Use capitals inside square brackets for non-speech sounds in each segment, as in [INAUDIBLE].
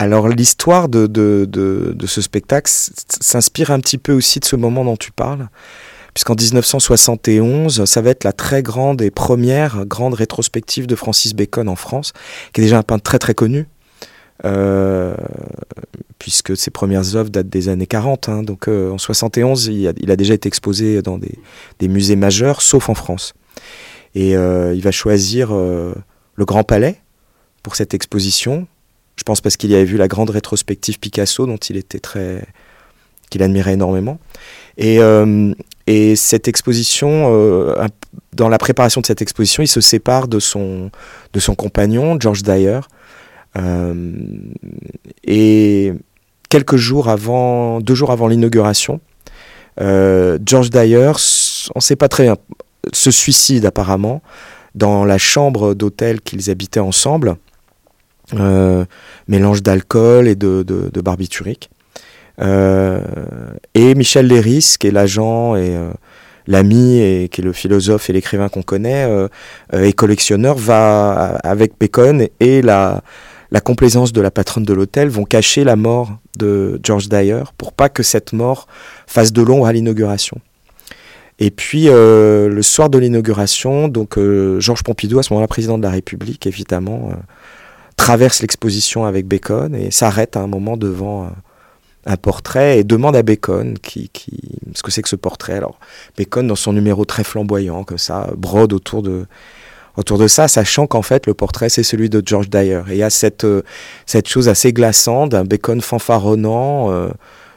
Alors l'histoire de, de, ce spectacle s'inspire un petit peu aussi de ce moment dont tu parles, puisqu'en 1971, ça va être la très grande et première grande rétrospective de Francis Bacon en France, qui est déjà un peintre très très connu, euh, puisque ses premières œuvres datent des années 40. Hein. donc euh, en 71, il a, déjà été exposé dans des, des, musées majeurs, sauf en France. Et euh, il va choisir le Grand Palais pour cette exposition. Je pense parce qu'il y avait vu la grande rétrospective Picasso, dont il était très, qu'il admirait énormément. Et, et cette exposition, dans la préparation de cette exposition, il se sépare de son, de son compagnon, George Dyer, euh, et quelques jours avant, deux jours avant l'inauguration, euh, George Dyer, on ne sait pas très bien, se suicide apparemment dans la chambre d'hôtel qu'ils habitaient ensemble, euh, mélange d'alcool et de, barbiturique. et Michel Léris, qui est l'agent et l'ami et qui est le philosophe et l'écrivain qu'on connaît et collectionneur, va avec Bacon et la, la complaisance de la patronne de l'hôtel vont cacher la mort de George Dyer pour pas que cette mort fasse de l'ombre à l'inauguration. Et puis euh, le soir de l'inauguration, donc euh, Georges Pompidou, à ce moment-là président de la République, évidemment, euh, traverse l'exposition avec Bacon et s'arrête à un moment devant un portrait et demande à Bacon qui, qui ce que c'est que ce portrait. Alors Bacon, dans son numéro très flamboyant, comme ça, brode autour de autour de ça, sachant qu'en fait le portrait c'est celui de George Dyer. Et il y a cette, euh, cette chose assez glaçante d'un Bacon fanfaronnant, euh,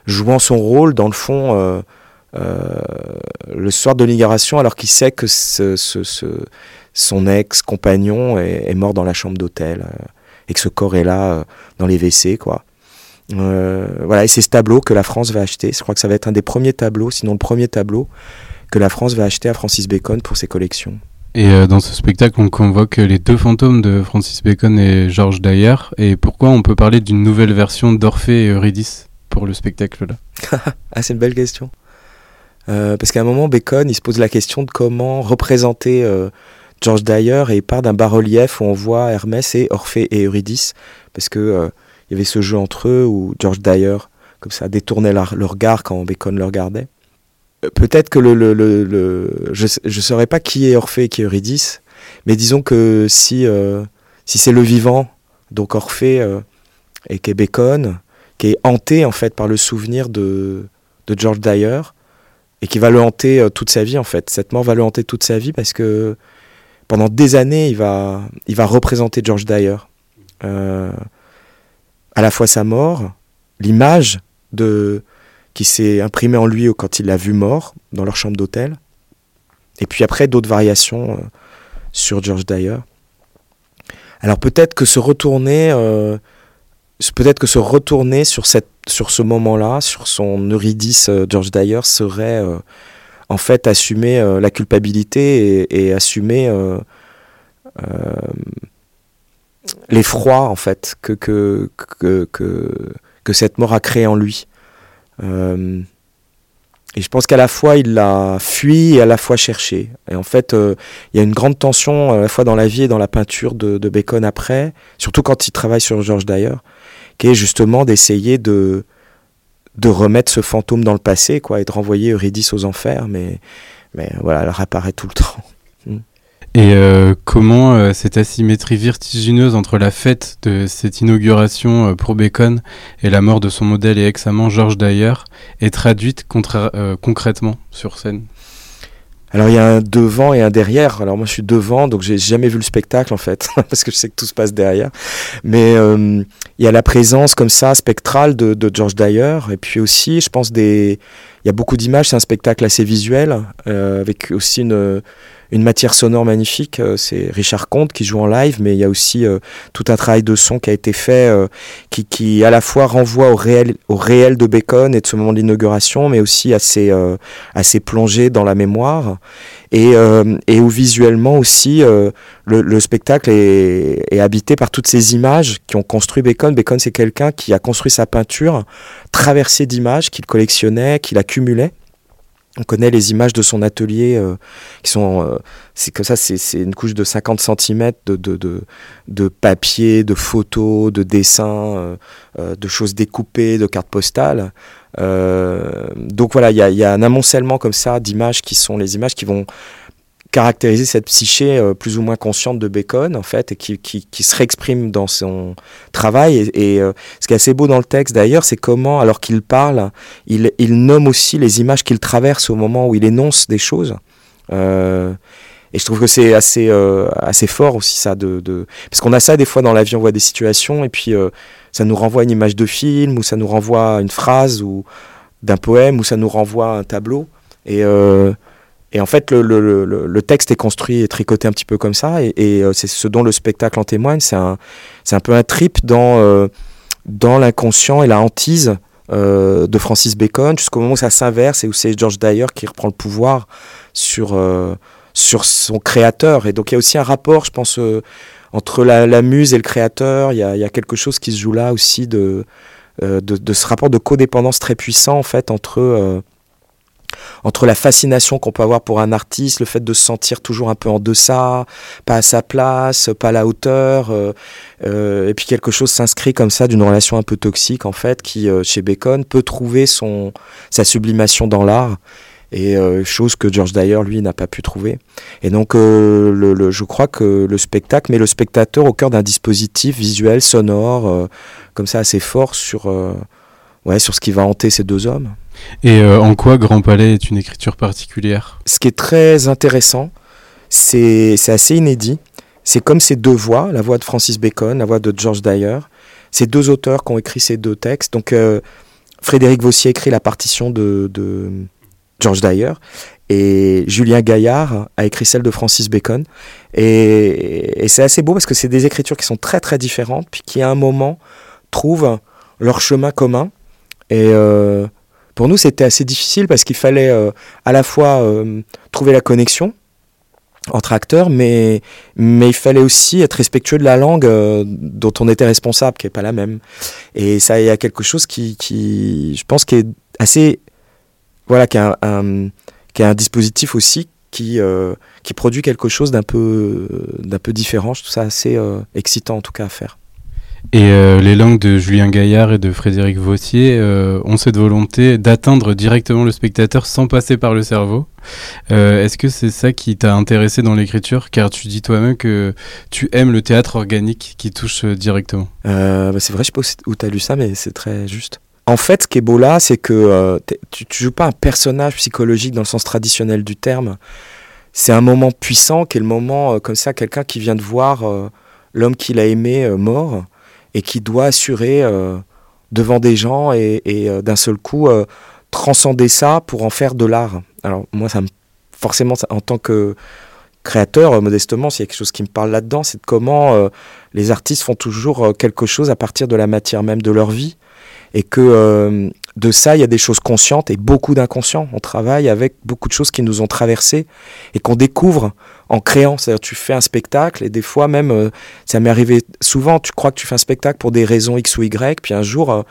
jouant son rôle dans le fond euh, le soir de l'inauguration alors qu'il sait que ce, son ex-compagnon est, mort dans la chambre d'hôtel et que ce corps est là dans les WC quoi. voilà, et c'est ce tableau que la France va acheter. Je crois que ça va être un des premiers tableaux, sinon le premier tableau que la France va acheter à Francis Bacon pour ses collections. Et euh, dans ce spectacle, on convoque les deux fantômes de Francis Bacon et George Dyer. Et pourquoi on peut parler d'une nouvelle version d'Orphée et Eurydice pour le spectacle-là [LAUGHS] Ah, c'est une belle question. Euh, parce qu'à un moment, Bacon, il se pose la question de comment représenter euh, George Dyer et il part d'un bas-relief où on voit Hermès et Orphée et Eurydice. Parce que il y avait ce jeu entre eux où George Dyer, comme ça, détournait le regard quand Bacon le regardait peut-être que le, le, le, je ne saurais pas qui est Orphée et qui est Eurydice, mais disons que si, euh, si c'est le vivant, donc Orphée euh, et qui est Bacon, qui est hanté en fait par le souvenir de, de George Dyer, et qui va le hanter euh, toute sa vie en fait. Cette mort va le hanter toute sa vie parce que pendant des années, il va, il va représenter George Dyer. à la fois sa mort, l'image de, qui s'est imprimé en lui quand il l'a vu mort dans leur chambre d'hôtel. Et puis après, d'autres variations euh, sur George Dyer. Alors peut-être que se retourner, euh, peut-être que se retourner sur, cette, sur ce moment-là, sur son Eurydice euh, George Dyer, serait en fait assumer la culpabilité et, assumer l'effroi en fait que que, que, cette mort a créé en lui. Euh, et je pense qu'à la fois il l'a fui et à la fois cherché. Et en fait, euh, il y a une grande tension à la fois dans la vie et dans la peinture de, Bacon après, surtout quand il travaille sur George Dyer, qui est justement d'essayer de, de remettre ce fantôme dans le passé, quoi, et de renvoyer Eurydice aux enfers. Mais, voilà, elle réapparaît tout le temps. [LAUGHS] Et euh, comment euh, cette asymétrie vertigineuse entre la fête de cette inauguration euh, pour Bacon et la mort de son modèle et ex-amant Georges Dyer est traduite concrètement sur scène? Alors il y a un devant et un derrière. Alors moi je suis devant, donc j'ai jamais vu le spectacle en fait, [LAUGHS] parce que je sais que tout se passe derrière. Mais il y a la présence comme ça spectrale de, de George Dyer, et puis aussi je pense des, il y a beaucoup d'images. C'est un spectacle assez visuel, avec aussi une une matière sonore magnifique. Euh, c'est Richard Comte qui joue en live, mais il y a aussi euh, tout un travail de son qui a été fait, euh, qui, qui, à la fois renvoie au réel, au réel de Bacon et de ce moment de l'inauguration, mais aussi assez, assez plongé dans la mémoire. Et, et où visuellement aussi le, le, spectacle est, est, habité par toutes ces images qui ont construit Bacon. Bacon, c'est quelqu'un qui a construit sa peinture traversée d'images qu'il collectionnait, qu'il accumulait. On connaît les images de son atelier qui sont. c'est comme ça, c'est une couche de 50 cm de, de, de, de, papier, de photos, de dessins, de choses découpées, de cartes postales. donc voilà, il y a, y a, un amoncellement comme ça d'images qui sont les images qui vont caractériser cette psyché euh, plus ou moins consciente de Bacon, en fait, et qui, qui, qui se réexprime dans son travail. Et, euh, ce qui est assez beau dans le texte, d'ailleurs, c'est comment, alors qu'il parle, il, il, nomme aussi les images qu'il traverse au moment où il énonce des choses. Euh, et je trouve que c'est assez, assez fort aussi, ça. De, de... Parce qu'on a ça des fois dans la vie, on voit des situations, et puis ça nous renvoie à une image de film, ou ça nous renvoie à une phrase, ou d'un poème, ou ça nous renvoie à un tableau. Et et en fait, le, texte est construit et tricoté un petit peu comme ça, et, euh, c'est ce dont le spectacle en témoigne. C'est un, peu un trip dans, euh, dans l'inconscient et la hantise euh, de Francis Bacon, jusqu'au moment où ça s'inverse et où c'est George Dyer qui reprend le pouvoir sur, son créateur. Et donc il y a aussi un rapport, je pense, entre la, muse et le créateur. Il y, a, quelque chose qui se joue là aussi de, de, ce rapport de codépendance très puissant, en fait, entre entre la fascination qu'on peut avoir pour un artiste, le fait de se sentir toujours un peu en deçà, pas à sa place, pas à la hauteur, euh, euh, et puis quelque chose s'inscrit comme ça d'une relation un peu toxique en fait, qui euh, chez Bacon peut trouver son sa sublimation dans l'art et chose que George Dyer lui n'a pas pu trouver. Et donc le, je crois que le spectacle met le spectateur au cœur d'un dispositif visuel, sonore, comme ça assez fort sur ouais sur ce qui va hanter ces deux hommes. Et euh, en quoi Grand Palais est une écriture particulière? Ce qui est très intéressant, c'est assez inédit. C'est comme ces deux voix, la voix de Francis Bacon, la voix de George Dyer, ces deux auteurs qui ont écrit ces deux textes. Donc euh, Frédéric Vossier écrit la partition de, de, George Dyer et Julien Gaillard a écrit celle de Francis Bacon. Et, et c'est assez beau parce que c'est des écritures qui sont très très différentes, puis qui à un moment trouvent leur chemin commun. Et euh, pour nous, c'était assez difficile parce qu'il fallait euh, à la fois euh, trouver la connexion entre acteurs, mais, il fallait aussi être respectueux de la langue dont on était responsable, qui n'est pas la même. Et ça, il y a quelque chose qui, je pense, qui est assez, voilà, qui est un, dispositif aussi qui, qui produit quelque chose d'un peu, d'un peu différent. Je trouve ça assez excitant en tout cas à faire. Et euh, les langues de Julien Gaillard et de Frédéric Vautier euh, ont cette volonté d'atteindre directement le spectateur sans passer par le cerveau. Euh, est-ce que c'est ça qui t'a intéressé dans l'écriture? Car tu dis toi-même que tu aimes le théâtre organique qui touche directement. Bah, c'est vrai, je sais pas où tu as lu ça, mais c'est très juste. En fait, ce qui est beau là, c'est que tu, tu joues pas un personnage psychologique dans le sens traditionnel du terme. C'est un moment puissant qui est le moment, comme ça, quelqu'un qui vient de voir l'homme qu'il a aimé mort et qui doit assurer euh, devant des gens et, euh, d'un seul coup euh, transcender ça pour en faire de l'art. Alors moi, ça me, forcément, en tant que créateur, modestement, s'il y a quelque chose qui me parle là-dedans, c'est de comment les artistes font toujours quelque chose à partir de la matière même de leur vie et que de ça, il y a des choses conscientes et beaucoup d'inconscients. On travaille avec beaucoup de choses qui nous ont traversées et qu'on découvre en créant. C'est-à-dire, tu fais un spectacle et des fois même, euh, ça m'est arrivé souvent, tu crois que tu fais un spectacle pour des raisons X ou Y, puis un jour, euh,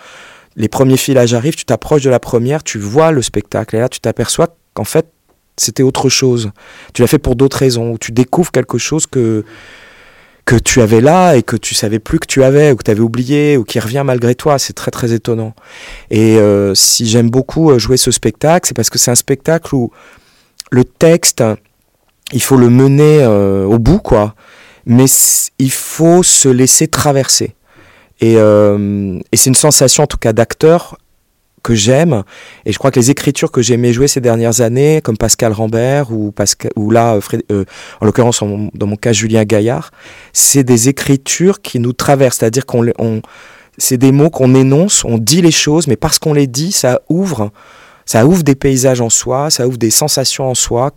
les premiers filages arrivent, tu t'approches de la première, tu vois le spectacle et là, tu t'aperçois qu'en fait, c'était autre chose. Tu l'as fait pour d'autres raisons, ou tu découvres quelque chose que que tu avais là et que tu savais plus que tu avais ou que tu avais oublié ou qui revient malgré toi. C'est très très étonnant. Et euh, si j'aime beaucoup euh, jouer ce spectacle, c'est parce que c'est un spectacle où le texte, il faut le mener euh, au bout, quoi. Mais il faut se laisser traverser. Et, et c'est une sensation, en tout cas, d'acteur que j'aime. Et je crois que les écritures que j'ai aimé jouer ces dernières années, comme Pascal Rambert ou, Pascal, ou là, euh, en l'occurrence, dans mon cas, Julien Gaillard, c'est des écritures qui nous traversent. C'est-à-dire qu'on on, c'est des mots qu'on énonce, on dit les choses, mais parce qu'on les dit, ça ouvre, ça ouvre des paysages en soi, ça ouvre des sensations en soi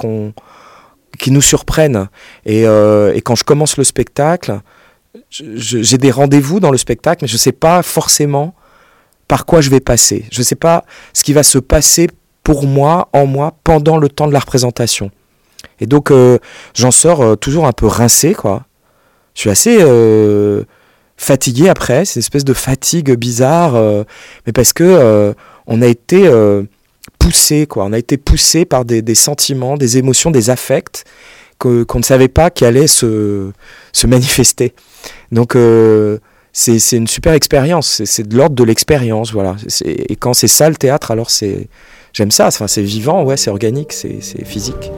qui nous surprennent. Et, euh, et quand je commence le spectacle, j'ai des rendez-vous dans le spectacle, mais je ne sais pas forcément par quoi je vais passer. Je ne sais pas ce qui va se passer pour moi, en moi, pendant le temps de la représentation. Et donc, euh, j'en sors euh, toujours un peu rincé, quoi. Je suis assez euh, fatigué après, c'est une espèce de fatigue bizarre, mais parce que on a été poussé, quoi. On a été poussé par des, sentiments, des émotions, des affects qu'on ne savait pas qui allaient se, se manifester. Donc c'est une super expérience, c'est de l'ordre de l'expérience, voilà. Et quand c'est ça le théâtre, alors c'est j'aime ça, c'est vivant, ouais, c'est organique, c'est physique.